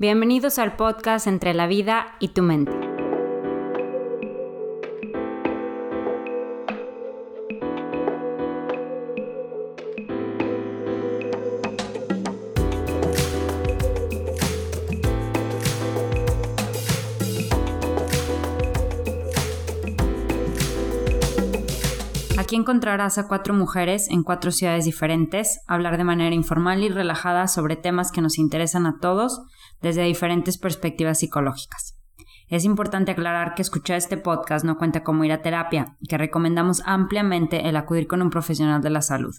Bienvenidos al podcast Entre la vida y tu mente. Aquí encontrarás a cuatro mujeres en cuatro ciudades diferentes, hablar de manera informal y relajada sobre temas que nos interesan a todos desde diferentes perspectivas psicológicas. Es importante aclarar que escuchar este podcast no cuenta como ir a terapia, que recomendamos ampliamente el acudir con un profesional de la salud.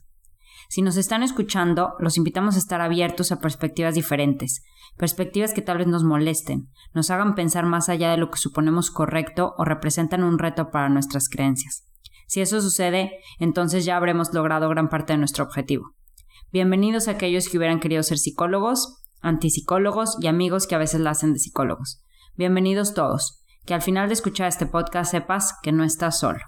Si nos están escuchando, los invitamos a estar abiertos a perspectivas diferentes, perspectivas que tal vez nos molesten, nos hagan pensar más allá de lo que suponemos correcto o representan un reto para nuestras creencias. Si eso sucede, entonces ya habremos logrado gran parte de nuestro objetivo. Bienvenidos a aquellos que hubieran querido ser psicólogos, antipsicólogos y amigos que a veces la hacen de psicólogos. Bienvenidos todos. Que al final de escuchar este podcast sepas que no estás solo.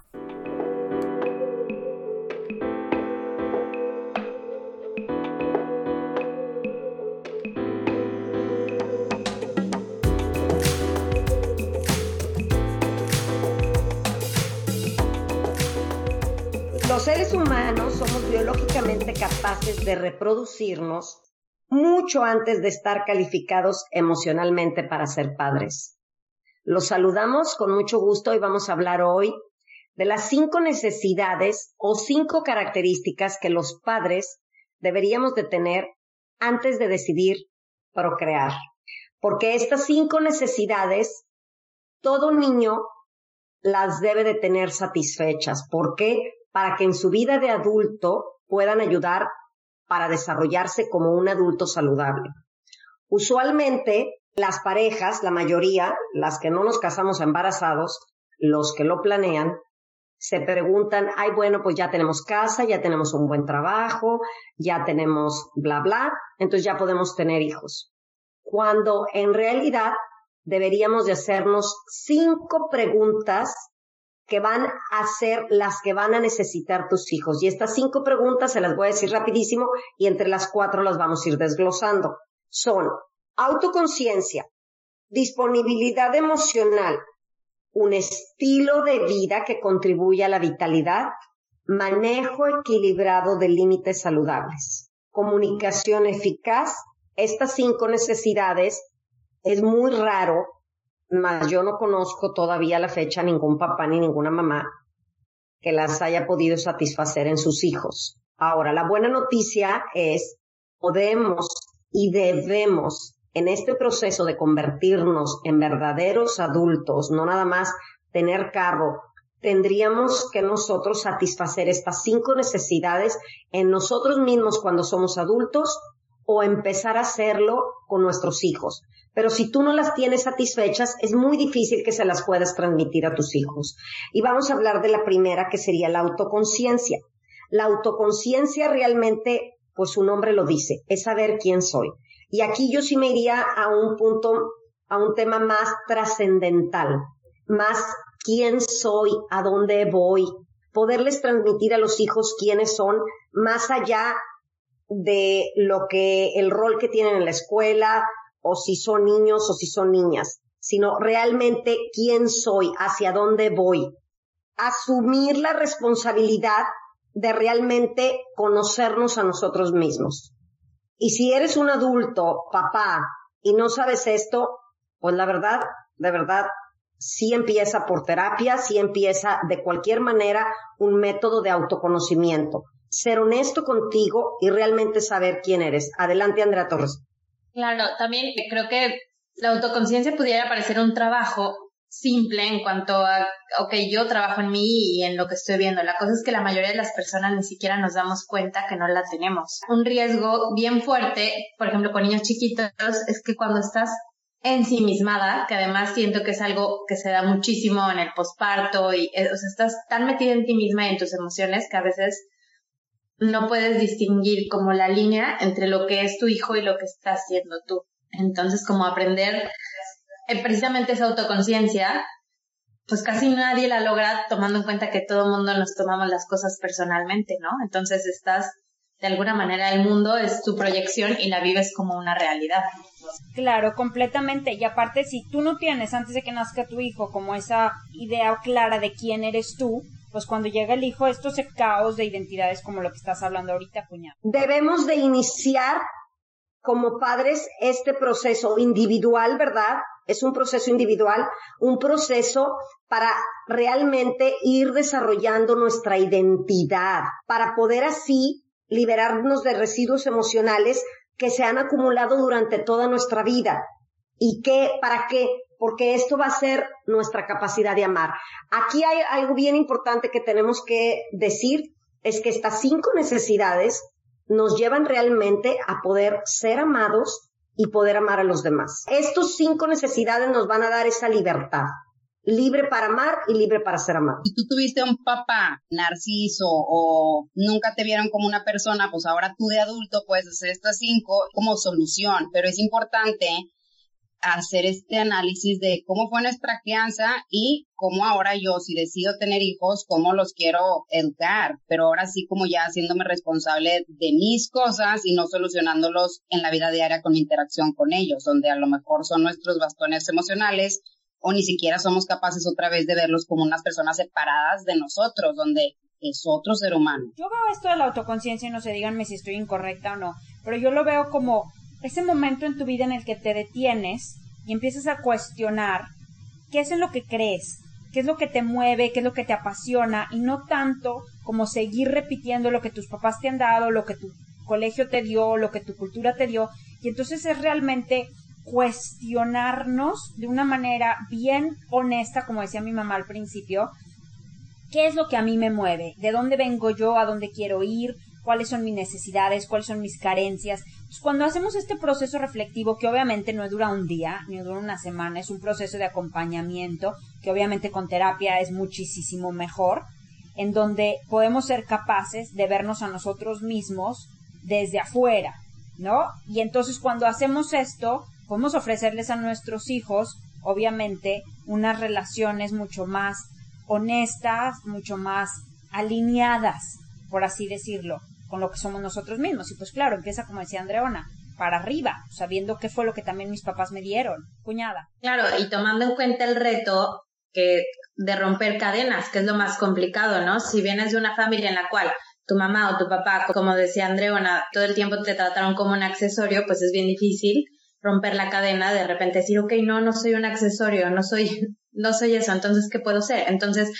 Capaces de reproducirnos mucho antes de estar calificados emocionalmente para ser padres. Los saludamos con mucho gusto y vamos a hablar hoy de las cinco necesidades o cinco características que los padres deberíamos de tener antes de decidir procrear. Porque estas cinco necesidades, todo niño las debe de tener satisfechas. ¿Por qué? Para que en su vida de adulto puedan ayudar para desarrollarse como un adulto saludable. Usualmente, las parejas, la mayoría, las que no nos casamos embarazados, los que lo planean, se preguntan, ay, bueno, pues ya tenemos casa, ya tenemos un buen trabajo, ya tenemos bla, bla, entonces ya podemos tener hijos. Cuando en realidad deberíamos de hacernos cinco preguntas que van a ser las que van a necesitar tus hijos. Y estas cinco preguntas se las voy a decir rapidísimo y entre las cuatro las vamos a ir desglosando. Son autoconciencia, disponibilidad emocional, un estilo de vida que contribuye a la vitalidad, manejo equilibrado de límites saludables, comunicación eficaz. Estas cinco necesidades es muy raro más yo no conozco todavía la fecha ningún papá ni ninguna mamá que las haya podido satisfacer en sus hijos. Ahora, la buena noticia es, podemos y debemos en este proceso de convertirnos en verdaderos adultos, no nada más tener carro, tendríamos que nosotros satisfacer estas cinco necesidades en nosotros mismos cuando somos adultos o empezar a hacerlo con nuestros hijos. Pero si tú no las tienes satisfechas, es muy difícil que se las puedas transmitir a tus hijos. Y vamos a hablar de la primera, que sería la autoconciencia. La autoconciencia realmente, pues su nombre lo dice, es saber quién soy. Y aquí yo sí me iría a un punto, a un tema más trascendental, más quién soy, a dónde voy, poderles transmitir a los hijos quiénes son, más allá de lo que el rol que tienen en la escuela o si son niños o si son niñas, sino realmente quién soy, hacia dónde voy. Asumir la responsabilidad de realmente conocernos a nosotros mismos. Y si eres un adulto, papá, y no sabes esto, pues la verdad, de verdad, sí empieza por terapia, sí empieza de cualquier manera un método de autoconocimiento ser honesto contigo y realmente saber quién eres. Adelante, Andrea Torres. Claro, también creo que la autoconciencia pudiera parecer un trabajo simple en cuanto a, ok, yo trabajo en mí y en lo que estoy viendo. La cosa es que la mayoría de las personas ni siquiera nos damos cuenta que no la tenemos. Un riesgo bien fuerte, por ejemplo, con niños chiquitos, es que cuando estás ensimismada, que además siento que es algo que se da muchísimo en el posparto y, eh, o sea, estás tan metida en ti misma y en tus emociones que a veces no puedes distinguir como la línea entre lo que es tu hijo y lo que estás haciendo tú. Entonces, como aprender eh, precisamente esa autoconciencia, pues casi nadie la logra tomando en cuenta que todo el mundo nos tomamos las cosas personalmente, ¿no? Entonces estás de alguna manera el mundo es tu proyección y la vives como una realidad. Claro, completamente. Y aparte, si tú no tienes antes de que nazca tu hijo como esa idea clara de quién eres tú, pues cuando llega el hijo, esto se caos de identidades como lo que estás hablando ahorita, cuñado. Debemos de iniciar como padres este proceso individual, ¿verdad? Es un proceso individual, un proceso para realmente ir desarrollando nuestra identidad, para poder así liberarnos de residuos emocionales que se han acumulado durante toda nuestra vida. ¿Y qué? ¿Para qué? Porque esto va a ser nuestra capacidad de amar. Aquí hay algo bien importante que tenemos que decir, es que estas cinco necesidades nos llevan realmente a poder ser amados y poder amar a los demás. Estos cinco necesidades nos van a dar esa libertad libre para amar y libre para ser amado. Si tú tuviste un papá narciso o nunca te vieron como una persona, pues ahora tú de adulto puedes hacer estas cinco como solución, pero es importante hacer este análisis de cómo fue nuestra crianza y cómo ahora yo, si decido tener hijos, cómo los quiero educar, pero ahora sí como ya haciéndome responsable de mis cosas y no solucionándolos en la vida diaria con interacción con ellos, donde a lo mejor son nuestros bastones emocionales o ni siquiera somos capaces otra vez de verlos como unas personas separadas de nosotros, donde es otro ser humano. Yo veo esto de la autoconciencia y no sé, díganme si estoy incorrecta o no, pero yo lo veo como ese momento en tu vida en el que te detienes y empiezas a cuestionar qué es en lo que crees, qué es lo que te mueve, qué es lo que te apasiona y no tanto como seguir repitiendo lo que tus papás te han dado, lo que tu colegio te dio, lo que tu cultura te dio. Y entonces es realmente cuestionarnos de una manera bien honesta, como decía mi mamá al principio, qué es lo que a mí me mueve, de dónde vengo yo, a dónde quiero ir, cuáles son mis necesidades, cuáles son mis carencias. Cuando hacemos este proceso reflectivo, que obviamente no dura un día, ni dura una semana, es un proceso de acompañamiento, que obviamente con terapia es muchísimo mejor, en donde podemos ser capaces de vernos a nosotros mismos desde afuera, ¿no? Y entonces cuando hacemos esto, podemos ofrecerles a nuestros hijos, obviamente, unas relaciones mucho más honestas, mucho más alineadas, por así decirlo, con lo que somos nosotros mismos. Y pues claro, empieza como decía Andreona, para arriba, sabiendo qué fue lo que también mis papás me dieron, cuñada. Claro, y tomando en cuenta el reto que de romper cadenas, que es lo más complicado, ¿no? Si vienes de una familia en la cual tu mamá o tu papá, como decía Andreona, todo el tiempo te trataron como un accesorio, pues es bien difícil romper la cadena, de repente decir, ok, no, no soy un accesorio, no soy, no soy eso, entonces, ¿qué puedo ser? Entonces,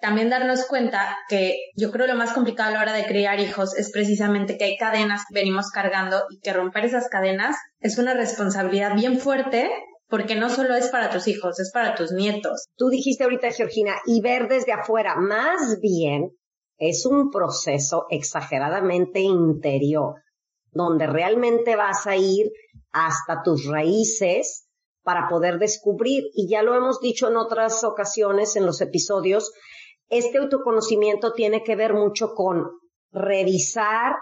también darnos cuenta que yo creo lo más complicado a la hora de criar hijos es precisamente que hay cadenas que venimos cargando y que romper esas cadenas es una responsabilidad bien fuerte porque no solo es para tus hijos, es para tus nietos. Tú dijiste ahorita, Georgina, y ver desde afuera, más bien es un proceso exageradamente interior, donde realmente vas a ir hasta tus raíces para poder descubrir, y ya lo hemos dicho en otras ocasiones en los episodios, este autoconocimiento tiene que ver mucho con revisar,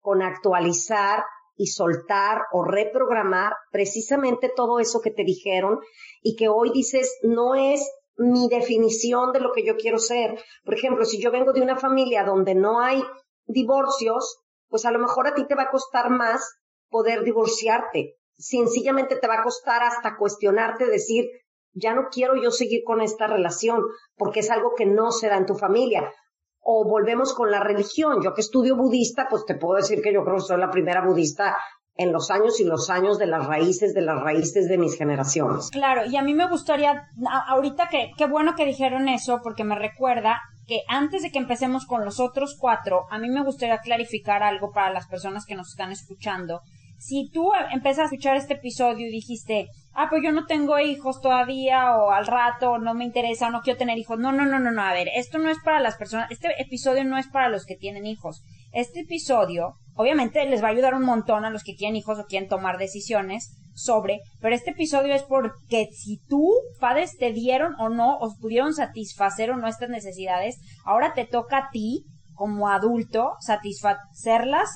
con actualizar y soltar o reprogramar precisamente todo eso que te dijeron y que hoy dices no es mi definición de lo que yo quiero ser. Por ejemplo, si yo vengo de una familia donde no hay divorcios, pues a lo mejor a ti te va a costar más poder divorciarte. Sencillamente te va a costar hasta cuestionarte, decir, ya no quiero yo seguir con esta relación porque es algo que no se da en tu familia. O volvemos con la religión. Yo que estudio budista, pues te puedo decir que yo creo que soy la primera budista en los años y los años de las raíces, de las raíces de mis generaciones. Claro, y a mí me gustaría, ahorita que, qué bueno que dijeron eso, porque me recuerda que antes de que empecemos con los otros cuatro, a mí me gustaría clarificar algo para las personas que nos están escuchando. Si tú empiezas a escuchar este episodio y dijiste, ah, pues yo no tengo hijos todavía, o al rato, no me interesa, o no quiero tener hijos. No, no, no, no, no. A ver, esto no es para las personas, este episodio no es para los que tienen hijos. Este episodio, obviamente, les va a ayudar un montón a los que tienen hijos o quieren tomar decisiones sobre, pero este episodio es porque si tú, padres, te dieron o no, o pudieron satisfacer o no estas necesidades, ahora te toca a ti, como adulto, satisfacerlas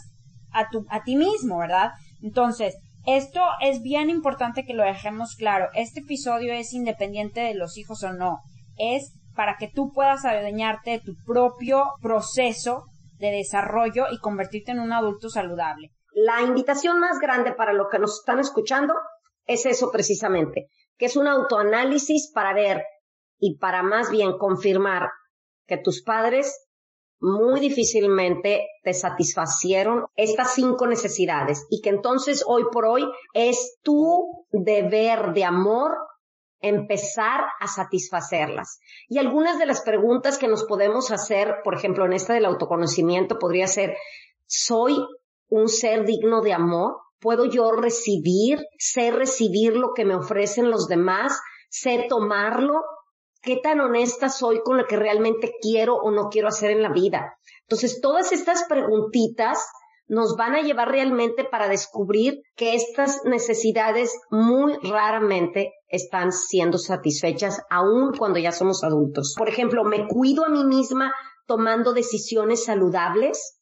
a, tu, a ti mismo, ¿verdad? Entonces, esto es bien importante que lo dejemos claro. Este episodio es independiente de los hijos o no. Es para que tú puedas adueñarte de tu propio proceso de desarrollo y convertirte en un adulto saludable. La invitación más grande para los que nos están escuchando es eso precisamente, que es un autoanálisis para ver y para más bien confirmar que tus padres muy difícilmente te satisfacieron estas cinco necesidades y que entonces hoy por hoy es tu deber de amor empezar a satisfacerlas. Y algunas de las preguntas que nos podemos hacer, por ejemplo, en esta del autoconocimiento, podría ser, ¿soy un ser digno de amor? ¿Puedo yo recibir, sé recibir lo que me ofrecen los demás? ¿Sé tomarlo? ¿Qué tan honesta soy con lo que realmente quiero o no quiero hacer en la vida? Entonces, todas estas preguntitas nos van a llevar realmente para descubrir que estas necesidades muy raramente están siendo satisfechas aún cuando ya somos adultos. Por ejemplo, ¿me cuido a mí misma tomando decisiones saludables?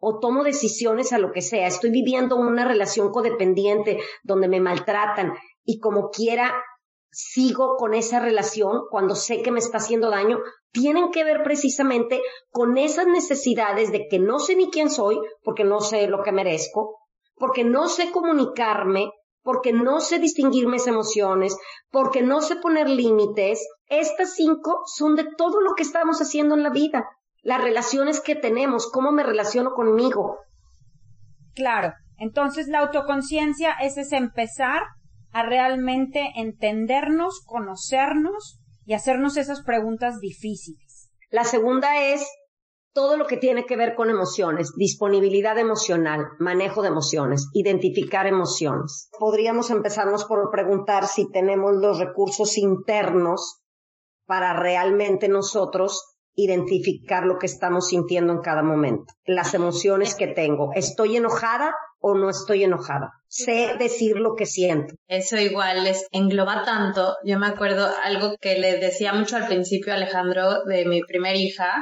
o tomo decisiones a lo que sea. Estoy viviendo una relación codependiente donde me maltratan y como quiera sigo con esa relación cuando sé que me está haciendo daño, tienen que ver precisamente con esas necesidades de que no sé ni quién soy, porque no sé lo que merezco, porque no sé comunicarme, porque no sé distinguir mis emociones, porque no sé poner límites. Estas cinco son de todo lo que estamos haciendo en la vida, las relaciones que tenemos, cómo me relaciono conmigo. Claro, entonces la autoconciencia es, es empezar a realmente entendernos, conocernos y hacernos esas preguntas difíciles. La segunda es todo lo que tiene que ver con emociones, disponibilidad emocional, manejo de emociones, identificar emociones. Podríamos empezarnos por preguntar si tenemos los recursos internos para realmente nosotros identificar lo que estamos sintiendo en cada momento, las emociones que tengo. ¿Estoy enojada o no estoy enojada? Sé decir lo que siento. Eso igual es engloba tanto. Yo me acuerdo algo que le decía mucho al principio a Alejandro de mi primera hija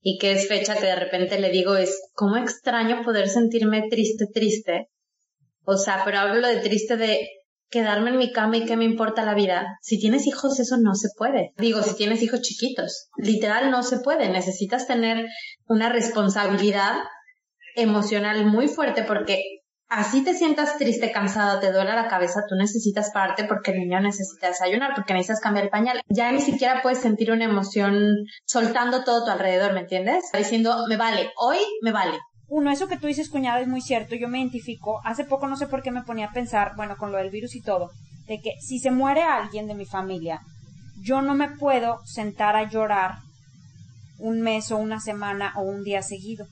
y que es fecha que de repente le digo es cómo extraño poder sentirme triste, triste. O sea, pero hablo de triste de quedarme en mi cama y qué me importa la vida. Si tienes hijos, eso no se puede. Digo, si tienes hijos chiquitos, literal no se puede. Necesitas tener una responsabilidad emocional muy fuerte porque así te sientas triste, cansada, te duele la cabeza, tú necesitas pararte porque el niño necesita desayunar, porque necesitas cambiar el pañal. Ya ni siquiera puedes sentir una emoción soltando todo tu alrededor, ¿me entiendes? Diciendo, me vale, hoy me vale uno, eso que tú dices, cuñada, es muy cierto. Yo me identifico. Hace poco no sé por qué me ponía a pensar, bueno, con lo del virus y todo, de que si se muere alguien de mi familia, yo no me puedo sentar a llorar un mes o una semana o un día seguido.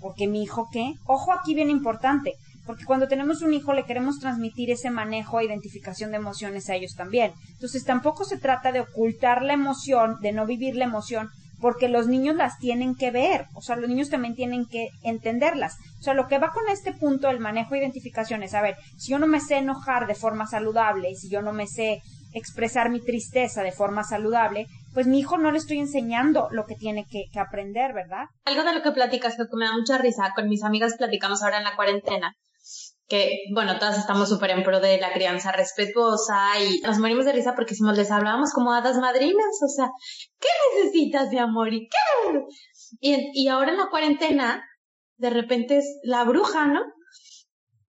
Porque mi hijo, ¿qué? Ojo aquí bien importante. Porque cuando tenemos un hijo le queremos transmitir ese manejo e identificación de emociones a ellos también. Entonces tampoco se trata de ocultar la emoción, de no vivir la emoción, porque los niños las tienen que ver, o sea, los niños también tienen que entenderlas. O sea, lo que va con este punto del manejo de identificación es, a ver, si yo no me sé enojar de forma saludable, si yo no me sé expresar mi tristeza de forma saludable, pues mi hijo no le estoy enseñando lo que tiene que, aprender, ¿verdad? Algo de lo que platicas que me da mucha risa, con mis amigas platicamos ahora en la cuarentena, que, bueno, todas estamos súper en pro de la crianza respetuosa y nos morimos de risa porque si les hablábamos como hadas madrinas, o sea, ¿qué necesitas de amor y qué? Y, y ahora en la cuarentena, de repente es la bruja, ¿no?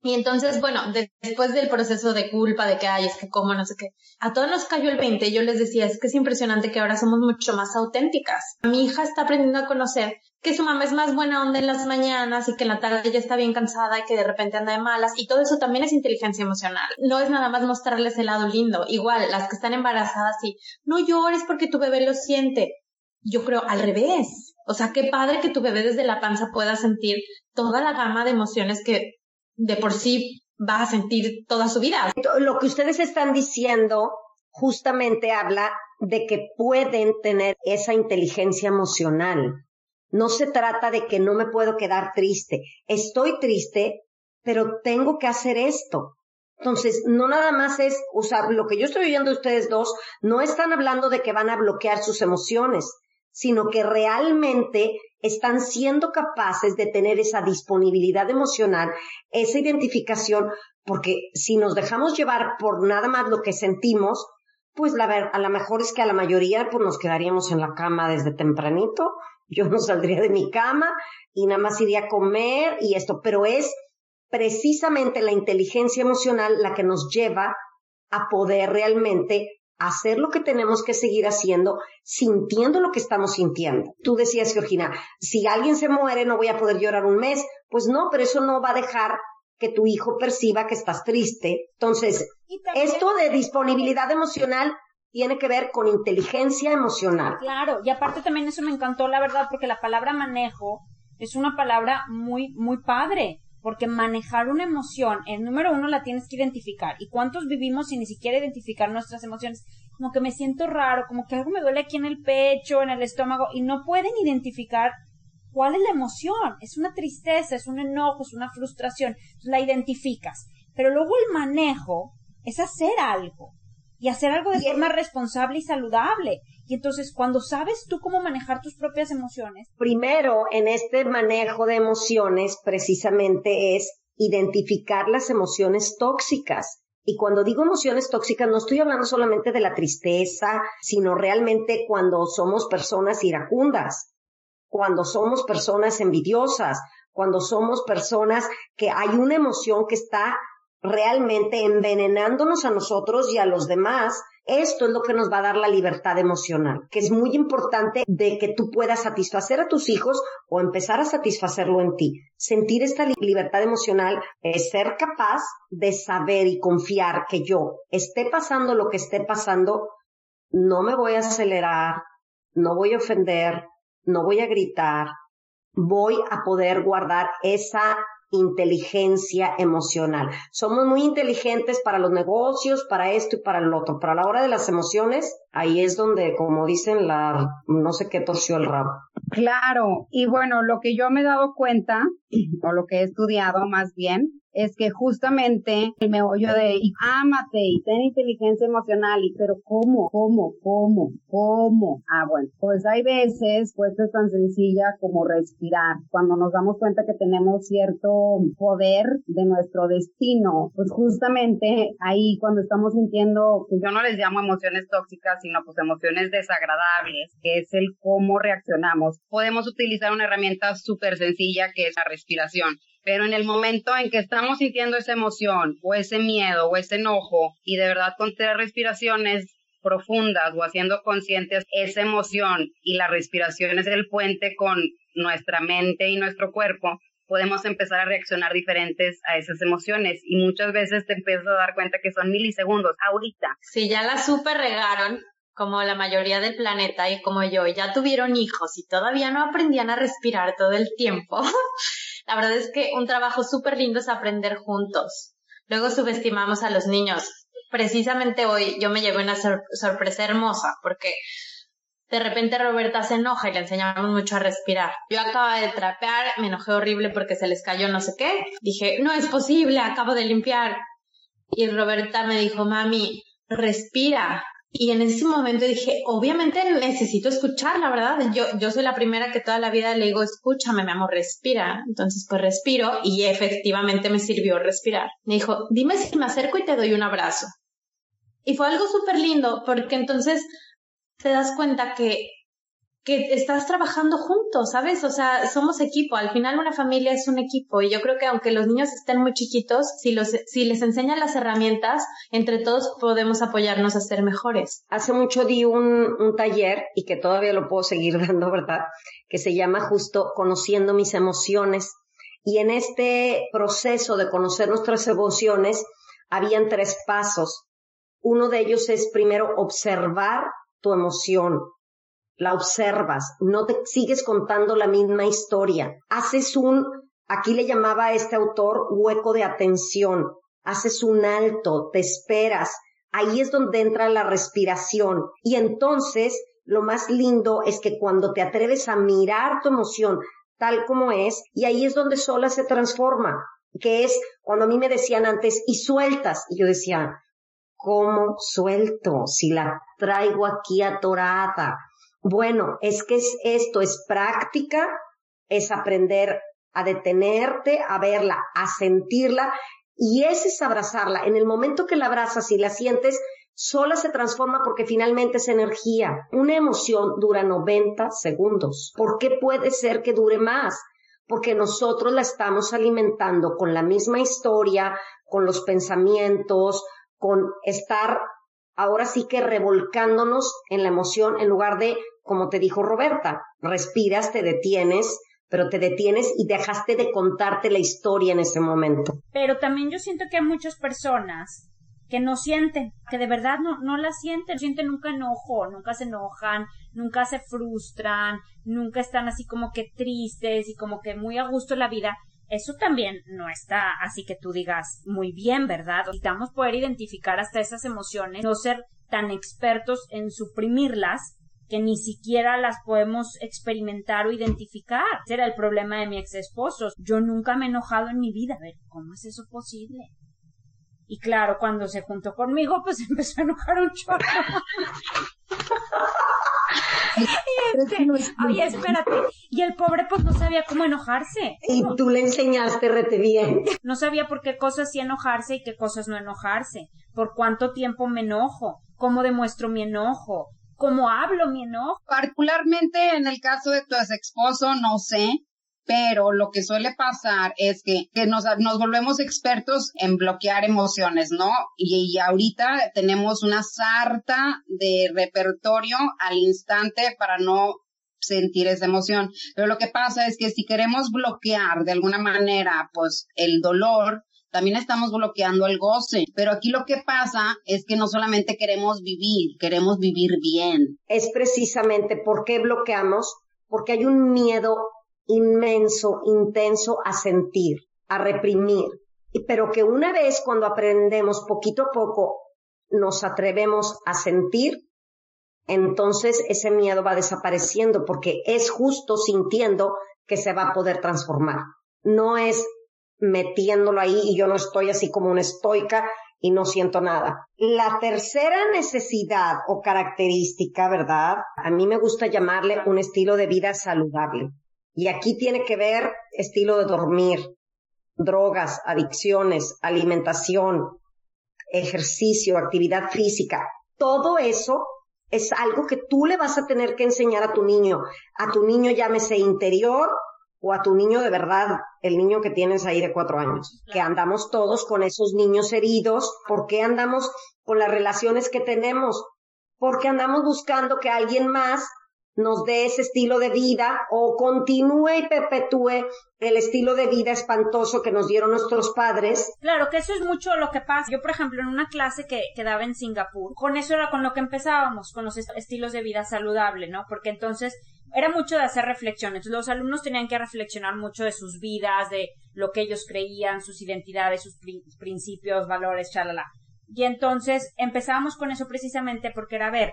Y entonces, bueno, después del proceso de culpa, de que, ay, es que cómo, no sé qué, a todos nos cayó el 20. Yo les decía, es que es impresionante que ahora somos mucho más auténticas. Mi hija está aprendiendo a conocer que su mamá es más buena onda en las mañanas y que en la tarde ya está bien cansada y que de repente anda de malas. Y todo eso también es inteligencia emocional. No es nada más mostrarles el lado lindo. Igual, las que están embarazadas y no llores porque tu bebé lo siente. Yo creo al revés. O sea, qué padre que tu bebé desde la panza pueda sentir toda la gama de emociones que de por sí va a sentir toda su vida. Lo que ustedes están diciendo justamente habla de que pueden tener esa inteligencia emocional. No se trata de que no me puedo quedar triste. Estoy triste, pero tengo que hacer esto. Entonces, no nada más es, o sea, lo que yo estoy oyendo de ustedes dos, no están hablando de que van a bloquear sus emociones, sino que realmente están siendo capaces de tener esa disponibilidad emocional, esa identificación, porque si nos dejamos llevar por nada más lo que sentimos, pues la, a lo mejor es que a la mayoría pues nos quedaríamos en la cama desde tempranito yo no saldría de mi cama y nada más iría a comer y esto, pero es precisamente la inteligencia emocional la que nos lleva a poder realmente hacer lo que tenemos que seguir haciendo, sintiendo lo que estamos sintiendo. Tú decías, Georgina, si alguien se muere no voy a poder llorar un mes. Pues no, pero eso no va a dejar que tu hijo perciba que estás triste. Entonces, esto de disponibilidad emocional tiene que ver con inteligencia emocional. Claro, y aparte también eso me encantó, la verdad, porque la palabra manejo es una palabra muy, muy padre porque manejar una emoción, el número uno la tienes que identificar. ¿Y cuántos vivimos sin ni siquiera identificar nuestras emociones? Como que me siento raro, como que algo me duele aquí en el pecho, en el estómago, y no pueden identificar cuál es la emoción. Es una tristeza, es un enojo, es una frustración. la identificas. Pero luego el manejo es hacer algo y hacer algo de forma responsable y saludable. Y entonces, cuando sabes tú cómo manejar tus propias emociones. Primero, en este manejo de emociones, precisamente es identificar las emociones tóxicas. Y cuando digo emociones tóxicas, no estoy hablando solamente de la tristeza, sino realmente cuando somos personas iracundas, cuando somos personas envidiosas, cuando somos personas que hay una emoción que está realmente envenenándonos a nosotros y a los demás, esto es lo que nos va a dar la libertad emocional, que es muy importante de que tú puedas satisfacer a tus hijos o empezar a satisfacerlo en ti. Sentir esta libertad emocional es ser capaz de saber y confiar que yo esté pasando lo que esté pasando, no me voy a acelerar, no voy a ofender, no voy a gritar, voy a poder guardar esa inteligencia emocional. Somos muy inteligentes para los negocios, para esto y para el otro, pero a la hora de las emociones, ahí es donde, como dicen, la no sé qué torció el rabo. Claro, y bueno, lo que yo me he dado cuenta, o lo que he estudiado más bien, es que justamente el meollo de ámate y ten inteligencia emocional, y pero ¿cómo? ¿Cómo? ¿Cómo? ¿Cómo? Ah, bueno, pues hay veces, pues es tan sencilla como respirar. Cuando nos damos cuenta que tenemos cierto poder de nuestro destino, pues justamente ahí cuando estamos sintiendo, que yo no les llamo emociones tóxicas, sino pues emociones desagradables, que es el cómo reaccionamos, podemos utilizar una herramienta súper sencilla que es la respiración. Pero en el momento en que estamos sintiendo esa emoción o ese miedo o ese enojo y de verdad con tres respiraciones profundas o haciendo conscientes esa emoción y la respiración es el puente con nuestra mente y nuestro cuerpo, podemos empezar a reaccionar diferentes a esas emociones y muchas veces te empiezas a dar cuenta que son milisegundos ahorita. Si ya la super regaron, como la mayoría del planeta y como yo, ya tuvieron hijos y todavía no aprendían a respirar todo el tiempo, La verdad es que un trabajo súper lindo es aprender juntos. Luego subestimamos a los niños. Precisamente hoy yo me llevé una sorpresa hermosa porque de repente Roberta se enoja y le enseñamos mucho a respirar. Yo acabo de trapear, me enojé horrible porque se les cayó no sé qué. Dije, no es posible, acabo de limpiar. Y Roberta me dijo, mami, respira, y en ese momento dije, obviamente necesito escuchar, la verdad. Yo, yo soy la primera que toda la vida le digo, escúchame, mi amor, respira. Entonces, pues respiro y efectivamente me sirvió respirar. Me dijo, dime si me acerco y te doy un abrazo. Y fue algo súper lindo porque entonces te das cuenta que que estás trabajando juntos, ¿sabes? O sea, somos equipo. Al final una familia es un equipo y yo creo que aunque los niños estén muy chiquitos, si, los, si les enseñan las herramientas, entre todos podemos apoyarnos a ser mejores. Hace mucho di un, un taller y que todavía lo puedo seguir dando, ¿verdad? Que se llama justo Conociendo mis emociones. Y en este proceso de conocer nuestras emociones, habían tres pasos. Uno de ellos es primero observar tu emoción, la observas, no te sigues contando la misma historia, haces un, aquí le llamaba a este autor hueco de atención, haces un alto, te esperas, ahí es donde entra la respiración. Y entonces lo más lindo es que cuando te atreves a mirar tu emoción tal como es, y ahí es donde sola se transforma, que es cuando a mí me decían antes, y sueltas, y yo decía, ¿cómo suelto si la traigo aquí atorada? Bueno, es que es esto, es práctica, es aprender a detenerte, a verla, a sentirla y ese es abrazarla. En el momento que la abrazas y la sientes, sola se transforma porque finalmente es energía. Una emoción dura 90 segundos. ¿Por qué puede ser que dure más? Porque nosotros la estamos alimentando con la misma historia, con los pensamientos, con estar ahora sí que revolcándonos en la emoción en lugar de, como te dijo Roberta, respiras, te detienes, pero te detienes y dejaste de contarte la historia en ese momento. Pero también yo siento que hay muchas personas que no sienten, que de verdad no, no la sienten, sienten nunca enojo, nunca se enojan, nunca se frustran, nunca están así como que tristes y como que muy a gusto la vida. Eso también no está así que tú digas muy bien, ¿verdad? Necesitamos poder identificar hasta esas emociones, no ser tan expertos en suprimirlas que ni siquiera las podemos experimentar o identificar. Ese era el problema de mi ex esposo. Yo nunca me he enojado en mi vida. A ver, ¿cómo es eso posible? Y claro, cuando se juntó conmigo, pues empezó a enojar un chorro. y este, ay, espérate. Y el pobre pues no sabía cómo enojarse. Y tú le enseñaste rete bien. No sabía por qué cosas sí enojarse y qué cosas no enojarse. Por cuánto tiempo me enojo. Cómo demuestro mi enojo. Cómo hablo mi enojo. Particularmente en el caso de tu ex esposo, no sé pero lo que suele pasar es que, nos, volvemos expertos en bloquear emociones, ¿no? Y, y, ahorita tenemos una sarta de repertorio al instante para no sentir esa emoción. Pero lo que pasa es que si queremos bloquear de alguna manera, pues el dolor, también estamos bloqueando el goce. Pero aquí lo que pasa es que no solamente queremos vivir, queremos vivir bien. Es precisamente por qué bloqueamos, porque hay un miedo inmenso, intenso a sentir, a reprimir, pero que una vez cuando aprendemos poquito a poco nos atrevemos a sentir, entonces ese miedo va desapareciendo porque es justo sintiendo que se va a poder transformar. No es metiéndolo ahí y yo no estoy así como una estoica y no siento nada. La tercera necesidad o característica, ¿verdad? A mí me gusta llamarle un estilo de vida saludable. Y aquí tiene que ver estilo de dormir, drogas, adicciones, alimentación, ejercicio, actividad física. Todo eso es algo que tú le vas a tener que enseñar a tu niño. A tu niño llámese interior o a tu niño de verdad, el niño que tienes ahí de cuatro años. Que andamos todos con esos niños heridos. ¿Por qué andamos con las relaciones que tenemos? Porque andamos buscando que alguien más nos dé ese estilo de vida o continúe y perpetúe el estilo de vida espantoso que nos dieron nuestros padres. Claro, que eso es mucho lo que pasa. Yo, por ejemplo, en una clase que, que daba en Singapur, con eso era con lo que empezábamos, con los estilos de vida saludable, ¿no? Porque entonces era mucho de hacer reflexiones. Los alumnos tenían que reflexionar mucho de sus vidas, de lo que ellos creían, sus identidades, sus principios, valores, chalala. Y entonces empezábamos con eso precisamente porque era, ver,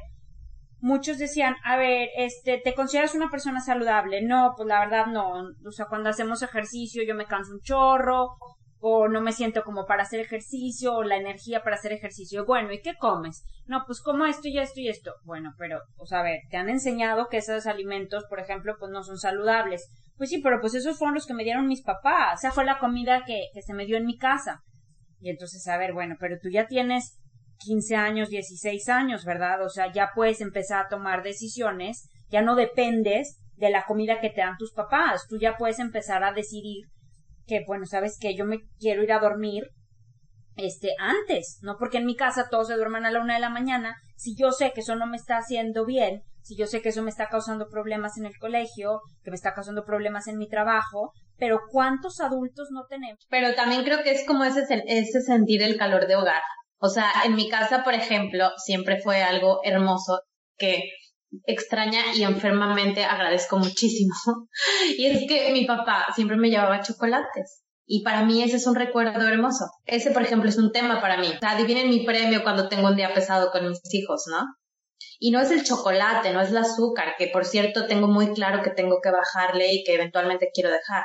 muchos decían, a ver, este, ¿te consideras una persona saludable? No, pues la verdad no. O sea, cuando hacemos ejercicio yo me canso un chorro, o no me siento como para hacer ejercicio, o la energía para hacer ejercicio. Bueno, ¿y qué comes? No, pues como esto y esto y esto. Bueno, pero, o sea, a ver, te han enseñado que esos alimentos, por ejemplo, pues no son saludables. Pues sí, pero pues esos fueron los que me dieron mis papás. O sea, fue la comida que, que se me dio en mi casa. Y entonces, a ver, bueno, pero tú ya tienes 15 años, 16 años, ¿verdad? O sea, ya puedes empezar a tomar decisiones, ya no dependes de la comida que te dan tus papás, tú ya puedes empezar a decidir que, bueno, sabes que yo me quiero ir a dormir este antes, no porque en mi casa todos se duerman a la una de la mañana, si yo sé que eso no me está haciendo bien, si yo sé que eso me está causando problemas en el colegio, que me está causando problemas en mi trabajo, pero ¿cuántos adultos no tenemos? Pero también creo que es como ese, ese sentir el calor de hogar. O sea, en mi casa, por ejemplo, siempre fue algo hermoso que extraña y enfermamente agradezco muchísimo. Y es que mi papá siempre me llevaba chocolates. Y para mí ese es un recuerdo hermoso. Ese, por ejemplo, es un tema para mí. O sea, adivinen mi premio cuando tengo un día pesado con mis hijos, ¿no? Y no es el chocolate, no es el azúcar, que por cierto tengo muy claro que tengo que bajarle y que eventualmente quiero dejar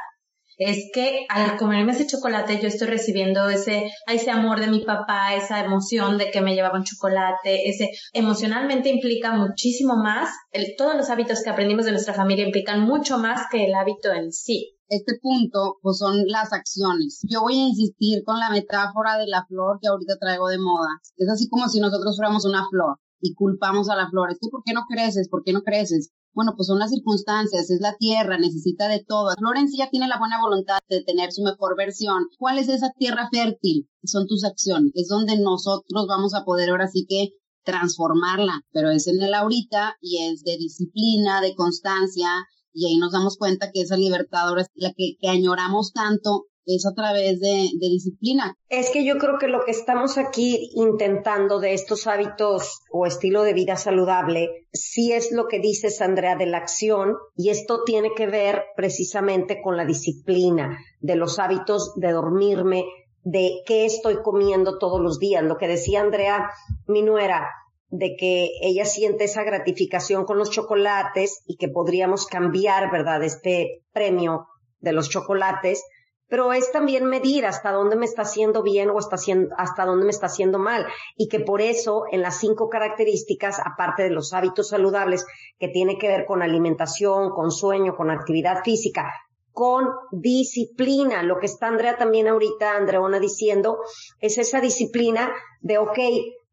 es que al comerme ese chocolate yo estoy recibiendo ese, ese amor de mi papá, esa emoción de que me llevaba un chocolate, ese emocionalmente implica muchísimo más, todos los hábitos que aprendimos de nuestra familia implican mucho más que el hábito en sí. este punto, pues son las acciones. Yo voy a insistir con la metáfora de la flor que ahorita traigo de moda. Es así como si nosotros fuéramos una flor y culpamos a la flor. Que, ¿por qué no creces? ¿Por qué no creces? Bueno, pues son las circunstancias, es la tierra, necesita de todo. La flor en sí ya tiene la buena voluntad de tener su mejor versión. ¿Cuál es esa tierra fértil? Son tus acciones. Es donde nosotros vamos a poder ahora sí que transformarla, pero es en el ahorita y es de disciplina, de constancia, y ahí nos damos cuenta que esa libertad ahora es la que, que añoramos tanto es a través de, disciplina. Es que yo creo que lo que estamos aquí intentando de estos hábitos o estilo de vida saludable, sí es lo que dices, Andrea, de la acción, y esto tiene que ver precisamente con la disciplina, de los hábitos de dormirme, de qué estoy comiendo todos los días. Lo que decía Andrea, mi nuera, de que ella siente esa gratificación con los chocolates y que podríamos cambiar, ¿verdad?, este premio de los chocolates, pero es también medir hasta dónde me está haciendo bien o hasta, hasta dónde me está haciendo mal. Y que por eso en las cinco características, aparte de los hábitos saludables que tiene que ver con alimentación, con sueño, con actividad física, con disciplina. Lo que está Andrea también ahorita, Andreona diciendo, es esa disciplina de, ok,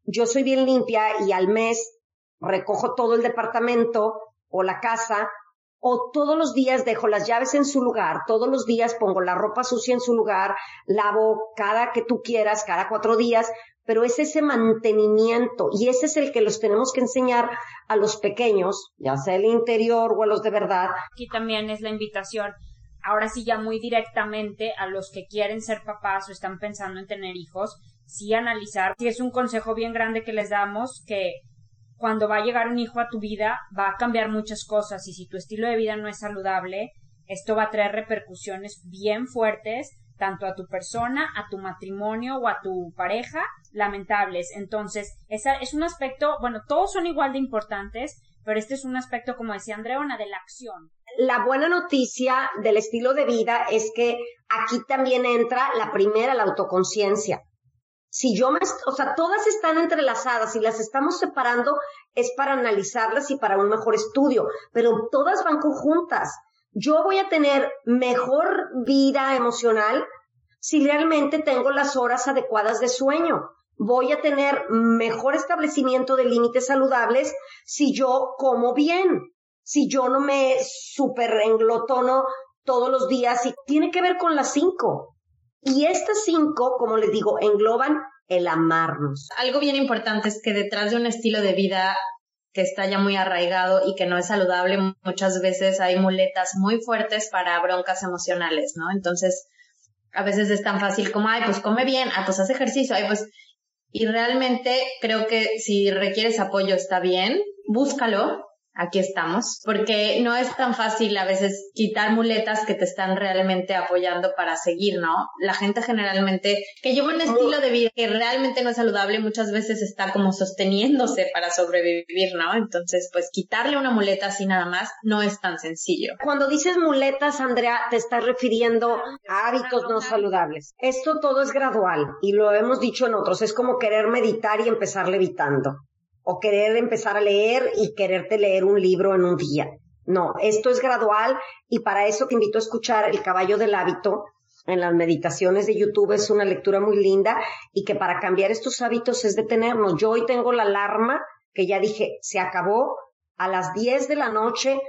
yo soy bien limpia y al mes recojo todo el departamento o la casa, o todos los días dejo las llaves en su lugar, todos los días pongo la ropa sucia en su lugar, lavo cada que tú quieras, cada cuatro días, pero es ese mantenimiento y ese es el que los tenemos que enseñar a los pequeños, ya sea el interior o a los de verdad. Aquí también es la invitación ahora sí ya muy directamente a los que quieren ser papás o están pensando en tener hijos, sí analizar. Si es un consejo bien grande que les damos, que cuando va a llegar un hijo a tu vida va a cambiar muchas cosas y si tu estilo de vida no es saludable, esto va a traer repercusiones bien fuertes tanto a tu persona, a tu matrimonio o a tu pareja, lamentables. Entonces, esa es un aspecto, bueno, todos son igual de importantes, pero este es un aspecto, como decía Andreona, de la acción. La buena noticia del estilo de vida es que aquí también entra la primera, la autoconciencia. Si yo me, o sea, todas están entrelazadas y las estamos separando es para analizarlas y para un mejor estudio, pero todas van conjuntas. Yo voy a tener mejor vida emocional si realmente tengo las horas adecuadas de sueño voy a tener mejor establecimiento de límites saludables si yo como bien, si yo no me super englotono todos los días y tiene que ver con las cinco. Y estas cinco, como les digo, engloban el amarnos. Algo bien importante es que detrás de un estilo de vida que está ya muy arraigado y que no es saludable, muchas veces hay muletas muy fuertes para broncas emocionales, ¿no? Entonces, a veces es tan fácil como, ay, pues come bien, ah, pues haz ejercicio, ay, pues y realmente creo que si requieres apoyo está bien, búscalo, aquí estamos, porque no es tan fácil a veces quitar muletas que te están realmente apoyando para seguir, ¿no? La gente generalmente que lleva un estilo de vida que realmente no es saludable muchas veces está como sosteniéndose para sobrevivir, ¿no? Entonces, pues quitarle una muleta así nada más no es tan sencillo. Cuando dices muletas, Andrea, te estás refiriendo a hábitos no saludables. Esto todo es gradual y lo hemos dicho en otros, es como querer meditar y empezar levitando o querer empezar a leer y quererte leer un libro en un día. No, esto es gradual y para eso te invito a escuchar El caballo del hábito en las meditaciones de YouTube. Es una lectura muy linda y que para cambiar estos hábitos es detenernos. Yo hoy tengo la alarma que ya dije, se acabó a las 10 de la noche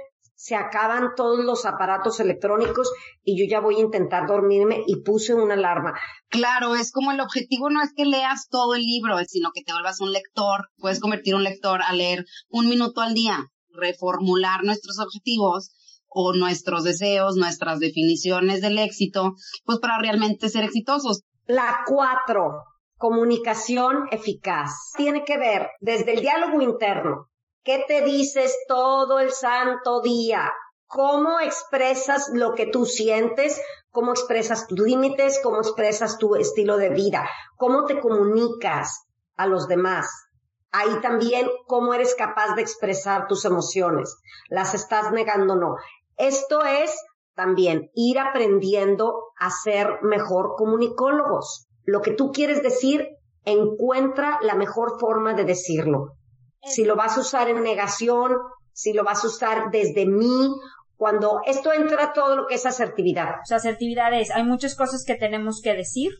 se acaban todos los aparatos electrónicos y yo ya voy a intentar dormirme y puse una alarma. Claro, es como el objetivo no es que leas todo el libro, sino que te vuelvas un lector. Puedes convertir un lector a leer un minuto al día, reformular nuestros objetivos o nuestros deseos, nuestras definiciones del éxito, pues para realmente ser exitosos. La cuatro, comunicación eficaz. Tiene que ver desde el diálogo interno, ¿Qué te dices todo el santo día? ¿Cómo expresas lo que tú sientes? ¿Cómo expresas tus límites? ¿Cómo expresas tu estilo de vida? ¿Cómo te comunicas a los demás? Ahí también cómo eres capaz de expresar tus emociones. ¿Las estás negando o no? Esto es también ir aprendiendo a ser mejor comunicólogos. Lo que tú quieres decir, encuentra la mejor forma de decirlo si lo vas a usar en negación, si lo vas a usar desde mí cuando esto entra todo lo que es asertividad. O sea, asertividad es, hay muchas cosas que tenemos que decir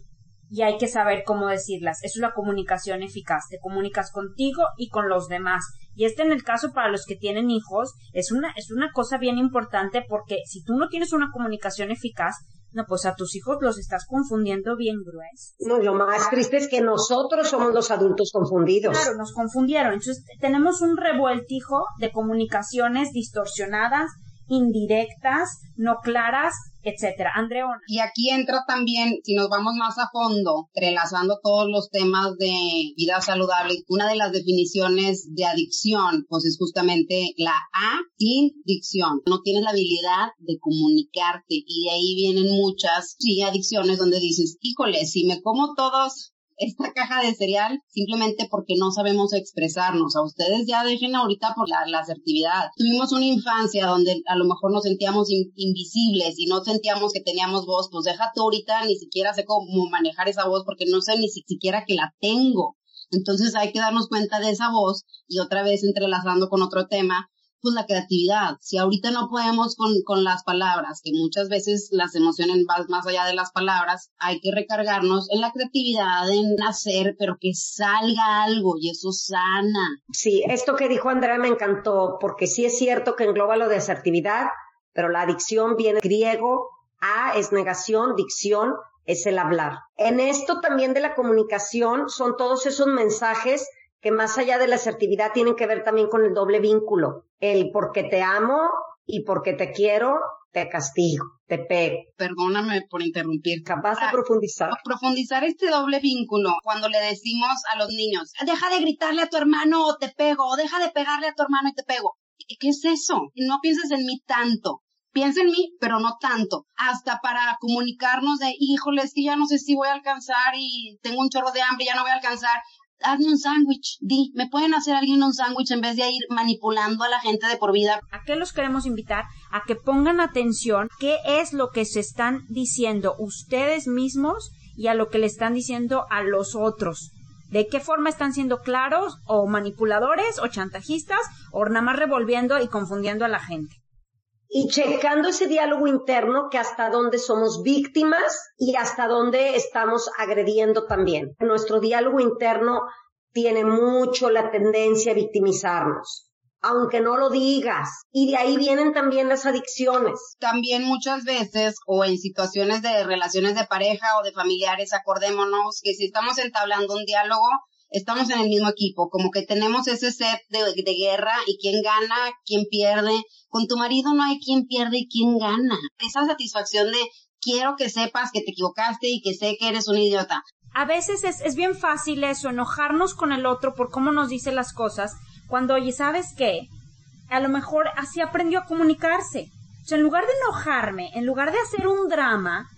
y hay que saber cómo decirlas. Eso es la comunicación eficaz. Te comunicas contigo y con los demás. Y este en el caso para los que tienen hijos es una, es una cosa bien importante porque si tú no tienes una comunicación eficaz, no, pues a tus hijos los estás confundiendo bien grueso. No, lo más triste es que nosotros somos los adultos confundidos. Claro, nos confundieron. Entonces tenemos un revueltijo de comunicaciones distorsionadas, indirectas, no claras, etcétera. Andreona. Y aquí entra también, si nos vamos más a fondo, entrelazando todos los temas de vida saludable, una de las definiciones de adicción, pues es justamente la adicción. No tienes la habilidad de comunicarte y de ahí vienen muchas, sí, adicciones donde dices, híjole, si me como todos esta caja de cereal simplemente porque no sabemos expresarnos. A ustedes ya dejen ahorita por la, asertividad. Tuvimos una infancia donde a lo mejor nos sentíamos invisibles y no sentíamos que teníamos voz. Pues deja tú ahorita, ni siquiera sé cómo manejar esa voz porque no sé ni siquiera que la tengo. Entonces hay que darnos cuenta de esa voz y otra vez entrelazando con otro tema, pues la creatividad. Si ahorita no podemos con, con las palabras, que muchas veces las emociones van más allá de las palabras, hay que recargarnos en la creatividad, en hacer, pero que salga algo y eso sana. Sí, esto que dijo Andrea me encantó, porque sí es cierto que engloba lo de asertividad, pero la adicción viene griego, a es negación, dicción es el hablar. En esto también de la comunicación son todos esos mensajes que más allá de la asertividad tienen que ver también con el doble vínculo, el porque te amo y porque te quiero, te castigo, te pego. Perdóname por interrumpir. Capaz de profundizar. Profundizar este doble vínculo cuando le decimos a los niños, deja de gritarle a tu hermano o te pego, o deja de pegarle a tu hermano y te pego. ¿Qué es eso? No pienses en mí tanto. Piensa en mí, pero no tanto. Hasta para comunicarnos de, híjole, es que ya no sé si voy a alcanzar y tengo un chorro de hambre, ya no voy a alcanzar hazme un sándwich, di, ¿me pueden hacer alguien un sándwich en vez de ir manipulando a la gente de por vida? ¿A qué los queremos invitar? A que pongan atención qué es lo que se están diciendo ustedes mismos y a lo que le están diciendo a los otros. ¿De qué forma están siendo claros o manipuladores o chantajistas o nada más revolviendo y confundiendo a la gente? Y checando ese diálogo interno que hasta dónde somos víctimas y hasta dónde estamos agrediendo también. Nuestro diálogo interno tiene mucho la tendencia a victimizarnos aunque no lo digas. Y de ahí vienen también las adicciones. También muchas veces, o en situaciones de relaciones de pareja o de familiares, acordémonos que si estamos entablando un diálogo, estamos en el mismo equipo, como que tenemos ese set de, guerra y quién gana, quién pierde. Con tu marido no hay quién pierde y quién gana. Esa satisfacción de quiero que sepas que te equivocaste y que sé que eres un idiota. A veces es, es bien fácil eso, enojarnos con el otro por cómo nos dice las cosas, cuando, oye, ¿sabes qué? A lo mejor así aprendió a comunicarse. O sea, en lugar de enojarme, en lugar de hacer un drama,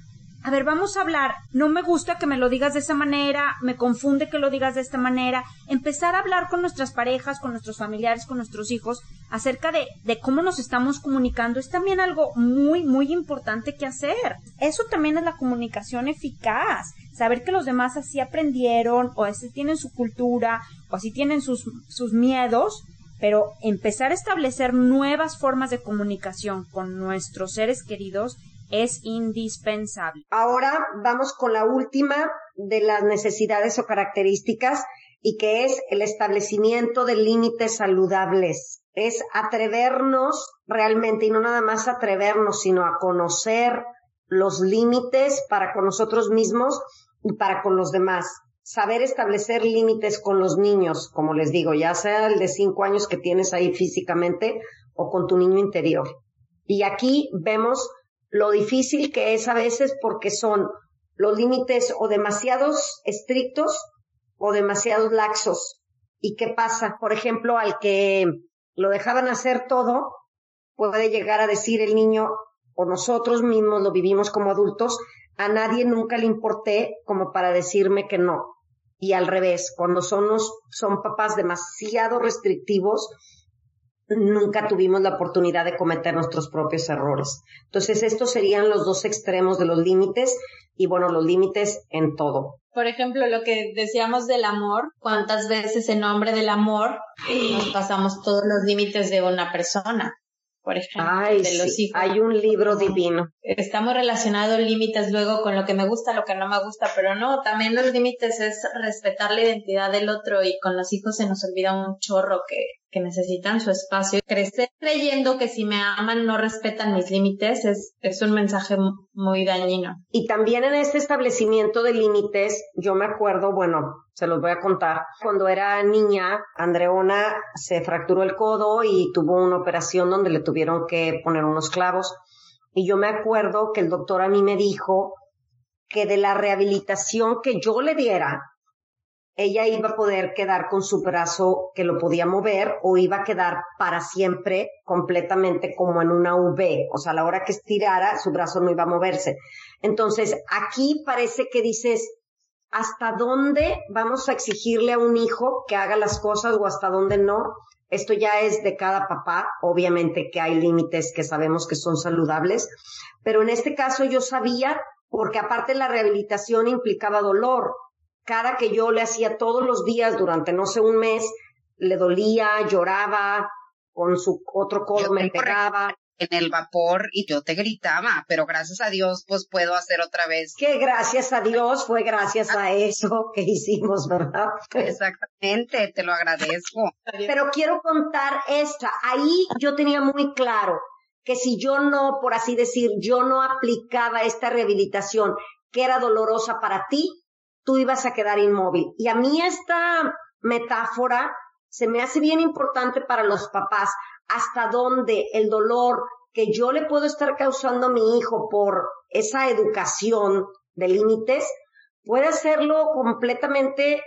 a ver, vamos a hablar, no me gusta que me lo digas de esa manera, me confunde que lo digas de esta manera, empezar a hablar con nuestras parejas, con nuestros familiares, con nuestros hijos, acerca de, de cómo nos estamos comunicando, es también algo muy, muy importante que hacer. Eso también es la comunicación eficaz, saber que los demás así aprendieron, o así tienen su cultura, o así tienen sus, sus miedos, pero empezar a establecer nuevas formas de comunicación con nuestros seres queridos es indispensable. Ahora vamos con la última de las necesidades o características y que es el establecimiento de límites saludables. Es atrevernos realmente y no nada más atrevernos, sino a conocer los límites para con nosotros mismos y para con los demás. Saber establecer límites con los niños, como les digo, ya sea el de cinco años que tienes ahí físicamente o con tu niño interior. Y aquí vemos lo difícil que es a veces porque son los límites o demasiados estrictos o demasiados laxos. ¿Y qué pasa? Por ejemplo, al que lo dejaban hacer todo, puede llegar a decir el niño, o nosotros mismos lo vivimos como adultos, a nadie nunca le importé como para decirme que no. Y al revés, cuando son, son papás demasiado restrictivos, nunca tuvimos la oportunidad de cometer nuestros propios errores. Entonces, estos serían los dos extremos de los límites y bueno, los límites en todo. Por ejemplo, lo que decíamos del amor, cuántas veces en nombre del amor nos pasamos todos los límites de una persona. por ejemplo, de los hijos. Hay un libro divino. Estamos relacionados límites luego con lo que me gusta, lo que no me gusta, pero no, también los límites es respetar la identidad del otro y con los hijos se nos olvida un chorro que, que necesitan su espacio. Crecer creyendo que si me aman no respetan mis límites es, es un mensaje muy dañino. Y también en este establecimiento de límites, yo me acuerdo, bueno, se los voy a contar, cuando era niña, Andreona se fracturó el codo y tuvo una operación donde le tuvieron que poner unos clavos. Y yo me acuerdo que el doctor a mí me dijo que de la rehabilitación que yo le diera, ella iba a poder quedar con su brazo que lo podía mover o iba a quedar para siempre completamente como en una V. O sea, la hora que estirara, su brazo no iba a moverse. Entonces, aquí parece que dices, ¿hasta dónde vamos a exigirle a un hijo que haga las cosas o hasta dónde no? Esto ya es de cada papá. Obviamente que hay límites que sabemos que son saludables, pero en este caso yo sabía porque aparte la rehabilitación implicaba dolor cada que yo le hacía todos los días durante no sé un mes, le dolía, lloraba, con su otro codo me pegaba. En el vapor y yo te gritaba, pero gracias a Dios pues puedo hacer otra vez. Que gracias a Dios fue gracias a eso que hicimos, ¿verdad? Exactamente, te lo agradezco. Pero quiero contar esta. Ahí yo tenía muy claro que si yo no, por así decir, yo no aplicaba esta rehabilitación que era dolorosa para ti, tú ibas a quedar inmóvil. Y a mí esta metáfora se me hace bien importante para los papás, hasta donde el dolor que yo le puedo estar causando a mi hijo por esa educación de límites, puede hacerlo completamente,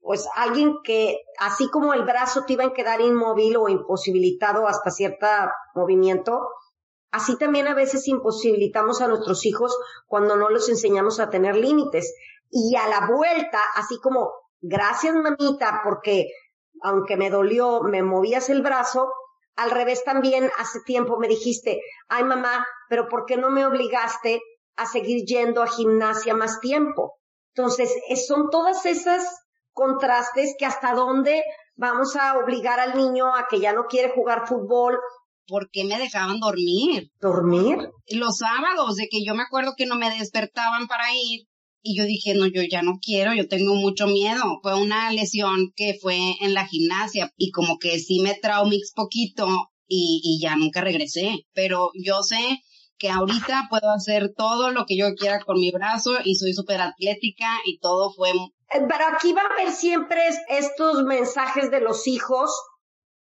pues alguien que, así como el brazo te iba a quedar inmóvil o imposibilitado hasta cierto movimiento, así también a veces imposibilitamos a nuestros hijos cuando no los enseñamos a tener límites. Y a la vuelta, así como, gracias mamita, porque aunque me dolió, me movías el brazo, al revés también hace tiempo me dijiste, ay mamá, pero ¿por qué no me obligaste a seguir yendo a gimnasia más tiempo? Entonces, son todas esas contrastes que hasta dónde vamos a obligar al niño a que ya no quiere jugar fútbol. ¿Por qué me dejaban dormir? ¿Dormir? Los sábados, de que yo me acuerdo que no me despertaban para ir y yo dije, no, yo ya no quiero, yo tengo mucho miedo. Fue una lesión que fue en la gimnasia y como que sí me traumix poquito y, y ya nunca regresé. Pero yo sé que ahorita puedo hacer todo lo que yo quiera con mi brazo y soy súper atlética y todo fue... Eh, pero aquí va a haber siempre estos mensajes de los hijos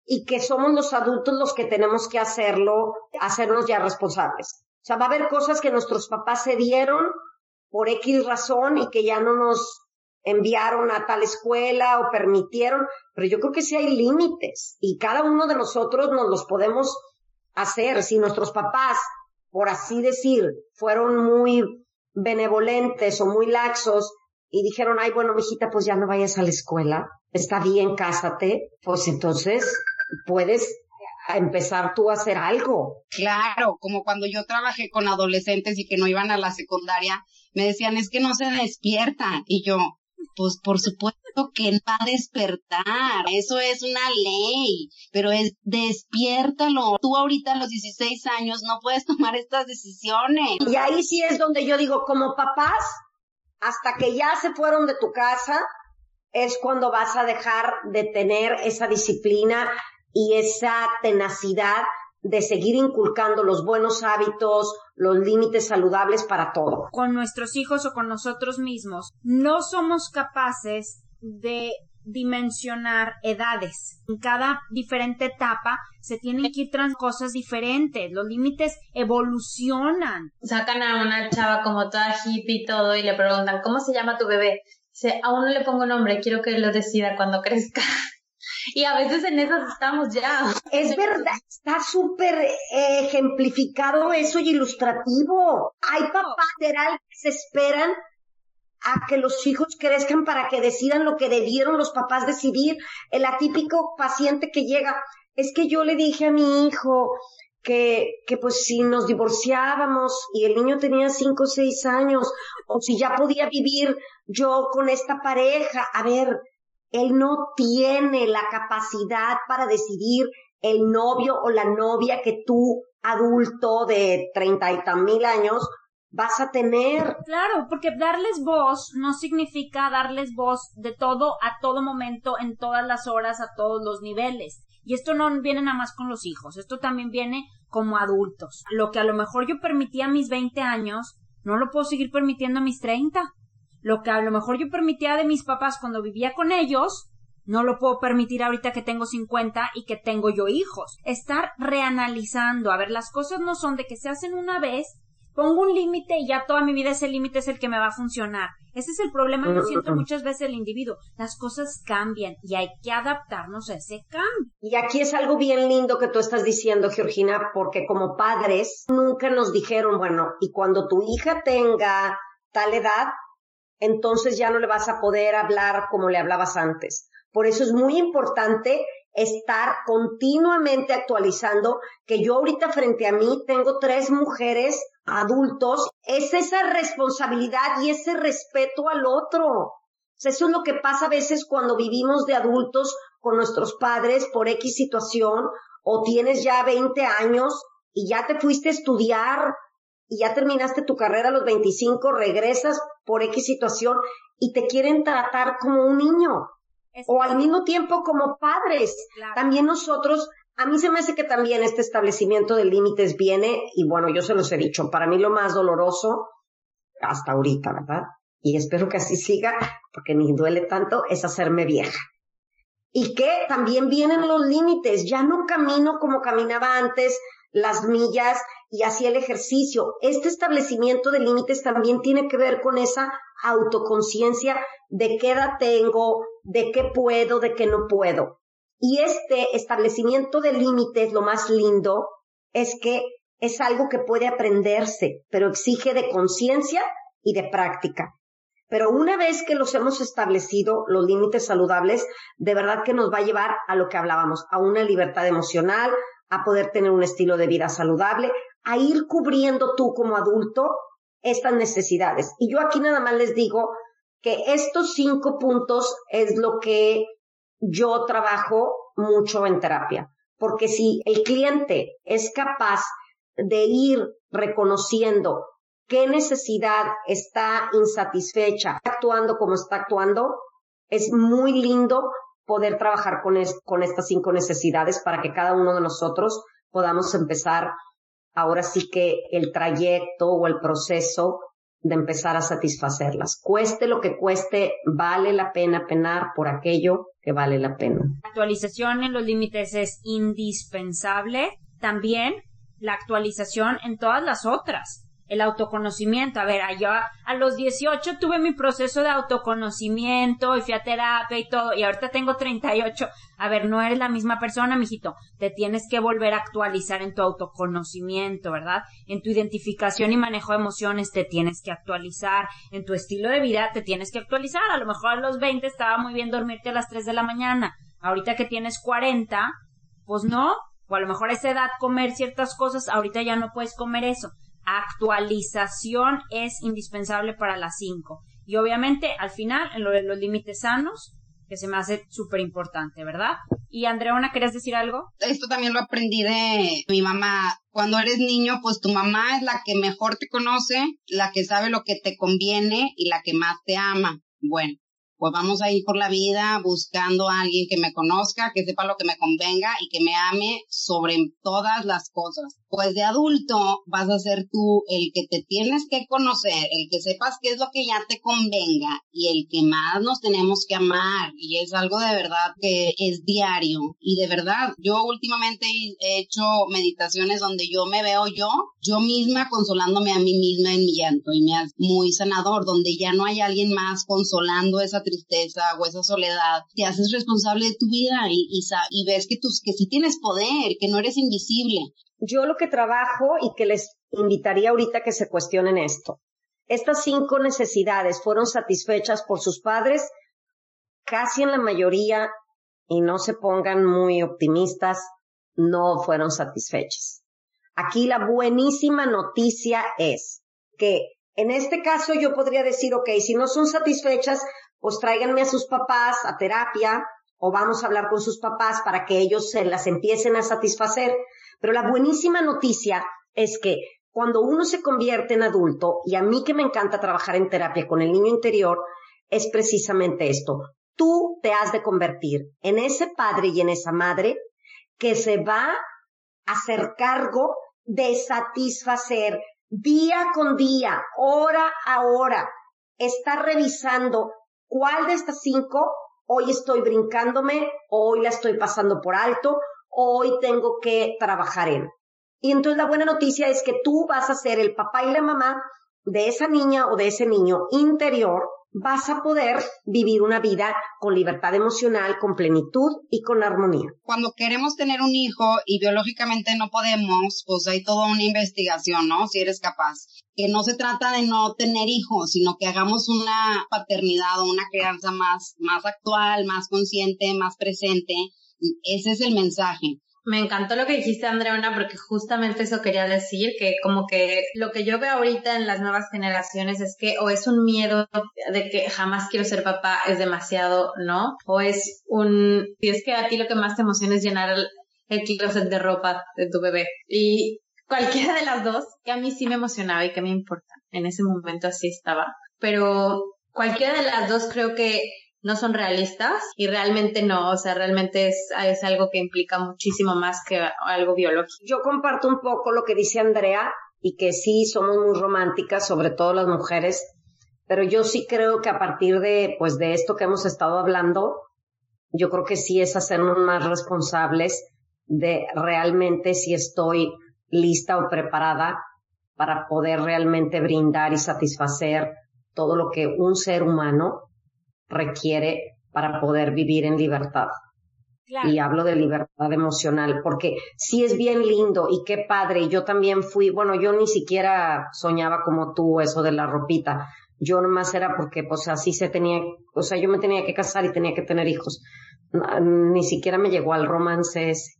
y que somos los adultos los que tenemos que hacerlo, hacernos ya responsables. O sea, va a haber cosas que nuestros papás se dieron por X razón y que ya no nos enviaron a tal escuela o permitieron, pero yo creo que sí hay límites y cada uno de nosotros nos los podemos hacer. Si nuestros papás, por así decir, fueron muy benevolentes o muy laxos y dijeron, ay, bueno, mijita, pues ya no vayas a la escuela, está bien, cásate, pues entonces puedes empezar tú a hacer algo. Claro, como cuando yo trabajé con adolescentes y que no iban a la secundaria, me decían, es que no se despiertan. Y yo, pues por supuesto que no va a despertar, eso es una ley, pero es despiértalo. Tú ahorita a los 16 años no puedes tomar estas decisiones. Y ahí sí es donde yo digo, como papás, hasta que ya se fueron de tu casa, es cuando vas a dejar de tener esa disciplina y esa tenacidad de seguir inculcando los buenos hábitos, los límites saludables para todo. Con nuestros hijos o con nosotros mismos, no somos capaces de dimensionar edades. En cada diferente etapa se tienen que ir tras cosas diferentes. Los límites evolucionan. Sacan a una chava como toda hippie y todo y le preguntan, ¿cómo se llama tu bebé? Dice, aún no le pongo nombre, quiero que lo decida cuando crezca. Y a veces en esas estamos ya. Es verdad, está súper eh, ejemplificado eso y ilustrativo. Hay papás que se esperan a que los hijos crezcan para que decidan lo que debieron los papás decidir. El atípico paciente que llega, es que yo le dije a mi hijo que, que pues si nos divorciábamos y el niño tenía cinco o seis años, o si ya podía vivir yo con esta pareja, a ver, él no tiene la capacidad para decidir el novio o la novia que tú, adulto de treinta y tan mil años, vas a tener. Claro, porque darles voz no significa darles voz de todo a todo momento, en todas las horas, a todos los niveles. Y esto no viene nada más con los hijos, esto también viene como adultos. Lo que a lo mejor yo permitía a mis 20 años, no lo puedo seguir permitiendo a mis 30. Lo que a lo mejor yo permitía de mis papás cuando vivía con ellos, no lo puedo permitir ahorita que tengo 50 y que tengo yo hijos. Estar reanalizando, a ver, las cosas no son de que se hacen una vez, pongo un límite y ya toda mi vida ese límite es el que me va a funcionar. Ese es el problema, yo siento muchas veces el individuo. Las cosas cambian y hay que adaptarnos a ese cambio. Y aquí es algo bien lindo que tú estás diciendo, Georgina, porque como padres nunca nos dijeron, bueno, y cuando tu hija tenga tal edad, entonces ya no le vas a poder hablar como le hablabas antes. Por eso es muy importante estar continuamente actualizando, que yo ahorita frente a mí tengo tres mujeres adultos, es esa responsabilidad y ese respeto al otro. eso es lo que pasa a veces cuando vivimos de adultos con nuestros padres por X situación o tienes ya 20 años y ya te fuiste a estudiar y ya terminaste tu carrera a los 25, regresas por X situación y te quieren tratar como un niño o al mismo tiempo como padres. También nosotros, a mí se me hace que también este establecimiento de límites viene, y bueno, yo se los he dicho, para mí lo más doloroso, hasta ahorita, ¿verdad? Y espero que así siga, porque ni duele tanto, es hacerme vieja. Y que también vienen los límites, ya no camino como caminaba antes, las millas y hacía el ejercicio. Este establecimiento de límites también tiene que ver con esa autoconciencia de qué edad tengo, de qué puedo, de qué no puedo. Y este establecimiento de límites, lo más lindo, es que es algo que puede aprenderse, pero exige de conciencia y de práctica. Pero una vez que los hemos establecido, los límites saludables, de verdad que nos va a llevar a lo que hablábamos, a una libertad emocional, a poder tener un estilo de vida saludable, a ir cubriendo tú como adulto estas necesidades. Y yo aquí nada más les digo que estos cinco puntos es lo que yo trabajo mucho en terapia. Porque si el cliente es capaz de ir reconociendo qué necesidad está insatisfecha, actuando como está actuando, es muy lindo poder trabajar con, con estas cinco necesidades para que cada uno de nosotros podamos empezar ahora sí que el trayecto o el proceso de empezar a satisfacerlas. Cueste lo que cueste, vale la pena penar por aquello que vale la pena. La actualización en los límites es indispensable. También la actualización en todas las otras el autoconocimiento. A ver, yo a los 18 tuve mi proceso de autoconocimiento y fui a terapia y todo, y ahorita tengo 38. A ver, no eres la misma persona, mijito. Te tienes que volver a actualizar en tu autoconocimiento, ¿verdad? En tu identificación y manejo de emociones te tienes que actualizar. En tu estilo de vida te tienes que actualizar. A lo mejor a los 20 estaba muy bien dormirte a las 3 de la mañana. Ahorita que tienes 40, pues no. O a lo mejor a esa edad comer ciertas cosas, ahorita ya no puedes comer eso actualización es indispensable para las 5. Y obviamente, al final, en lo de los límites sanos, que se me hace súper importante, ¿verdad? Y Andreona, ¿querías decir algo? Esto también lo aprendí de mi mamá. Cuando eres niño, pues tu mamá es la que mejor te conoce, la que sabe lo que te conviene y la que más te ama. Bueno, pues vamos a ir por la vida buscando a alguien que me conozca, que sepa lo que me convenga y que me ame sobre todas las cosas. Pues de adulto vas a ser tú el que te tienes que conocer, el que sepas qué es lo que ya te convenga y el que más nos tenemos que amar. Y es algo de verdad que es diario. Y de verdad, yo últimamente he hecho meditaciones donde yo me veo yo, yo misma consolándome a mí misma en mi llanto y me hace muy sanador, donde ya no hay alguien más consolando esa tristeza o esa soledad, te haces responsable de tu vida y, y, ves que, tus, que sí tienes poder, que no eres invisible. Yo lo que trabajo y que les invitaría ahorita que se cuestionen esto. Estas cinco necesidades fueron satisfechas por sus padres, casi en la mayoría, y no se pongan muy optimistas, no fueron satisfechas. Aquí la buenísima noticia es que en este caso yo podría decir, ok, si no son satisfechas, pues tráiganme a sus papás a terapia o vamos a hablar con sus papás para que ellos se las empiecen a satisfacer. Pero la buenísima noticia es que cuando uno se convierte en adulto, y a mí que me encanta trabajar en terapia con el niño interior, es precisamente esto. Tú te has de convertir en ese padre y en esa madre que se va a hacer cargo de satisfacer día con día, hora a hora, está revisando cuál de estas cinco hoy estoy brincándome, hoy la estoy pasando por alto, hoy tengo que trabajar en. Y entonces la buena noticia es que tú vas a ser el papá y la mamá de esa niña o de ese niño interior vas a poder vivir una vida con libertad emocional, con plenitud y con armonía. Cuando queremos tener un hijo y biológicamente no podemos, pues hay toda una investigación, ¿no? Si eres capaz. Que no se trata de no tener hijos, sino que hagamos una paternidad o una crianza más, más actual, más consciente, más presente. Ese es el mensaje. Me encantó lo que dijiste, Andreona, porque justamente eso quería decir, que como que lo que yo veo ahorita en las nuevas generaciones es que o es un miedo de que jamás quiero ser papá, es demasiado, ¿no? O es un, si es que a ti lo que más te emociona es llenar el, el closet de ropa de tu bebé. Y cualquiera de las dos, que a mí sí me emocionaba y que me importa. En ese momento así estaba. Pero cualquiera de las dos creo que no son realistas y realmente no, o sea, realmente es, algo que implica muchísimo más que algo biológico. Yo comparto un poco lo que dice Andrea y que sí somos muy románticas, sobre todo las mujeres, pero yo sí creo que a partir de, pues, de esto que hemos estado hablando, yo creo que sí es hacernos más responsables de realmente si estoy lista o preparada para poder realmente brindar y satisfacer todo lo que un ser humano requiere para poder vivir en libertad. Y hablo de libertad emocional, porque sí es bien lindo y qué padre. Yo también fui, bueno, yo ni siquiera soñaba como tú eso de la ropita. Yo nomás era porque, pues así se tenía, o sea, yo me tenía que casar y tenía que tener hijos. Ni siquiera me llegó al romance ese.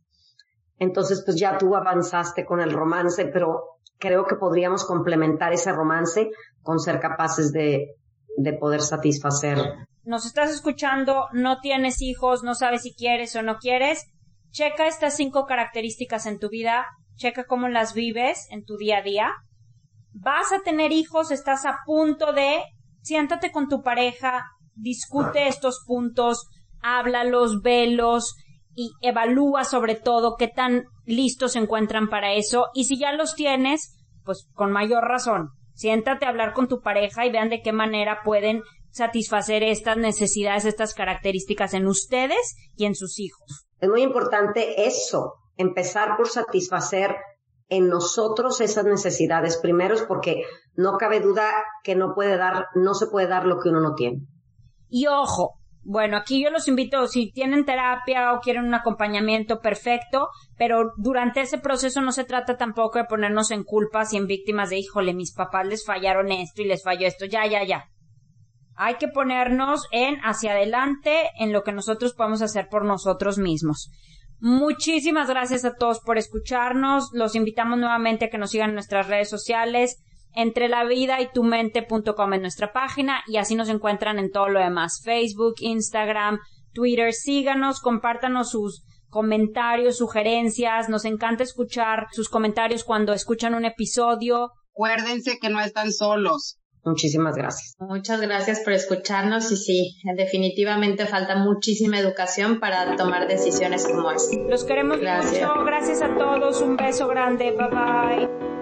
Entonces, pues ya tú avanzaste con el romance, pero creo que podríamos complementar ese romance con ser capaces de, de poder satisfacer. Nos estás escuchando, no tienes hijos, no sabes si quieres o no quieres, checa estas cinco características en tu vida, checa cómo las vives en tu día a día. Vas a tener hijos, estás a punto de, siéntate con tu pareja, discute estos puntos, háblalos, velos y evalúa sobre todo qué tan listos se encuentran para eso. Y si ya los tienes, pues con mayor razón, siéntate a hablar con tu pareja y vean de qué manera pueden satisfacer estas necesidades, estas características en ustedes y en sus hijos. Es muy importante eso, empezar por satisfacer en nosotros esas necesidades primero, porque no cabe duda que no puede dar, no se puede dar lo que uno no tiene. Y ojo, bueno, aquí yo los invito, si tienen terapia o quieren un acompañamiento, perfecto, pero durante ese proceso no se trata tampoco de ponernos en culpas y en víctimas de, híjole, mis papás les fallaron esto y les falló esto, ya, ya, ya. Hay que ponernos en hacia adelante en lo que nosotros podemos hacer por nosotros mismos. Muchísimas gracias a todos por escucharnos. Los invitamos nuevamente a que nos sigan en nuestras redes sociales, entre la vida y tu mente.com en nuestra página y así nos encuentran en todo lo demás. Facebook, Instagram, Twitter. Síganos, compártanos sus comentarios, sugerencias. Nos encanta escuchar sus comentarios cuando escuchan un episodio. Acuérdense que no están solos. Muchísimas gracias. Muchas gracias por escucharnos y sí, definitivamente falta muchísima educación para tomar decisiones como esta. Los queremos mucho. Gracias a todos. Un beso grande. Bye bye.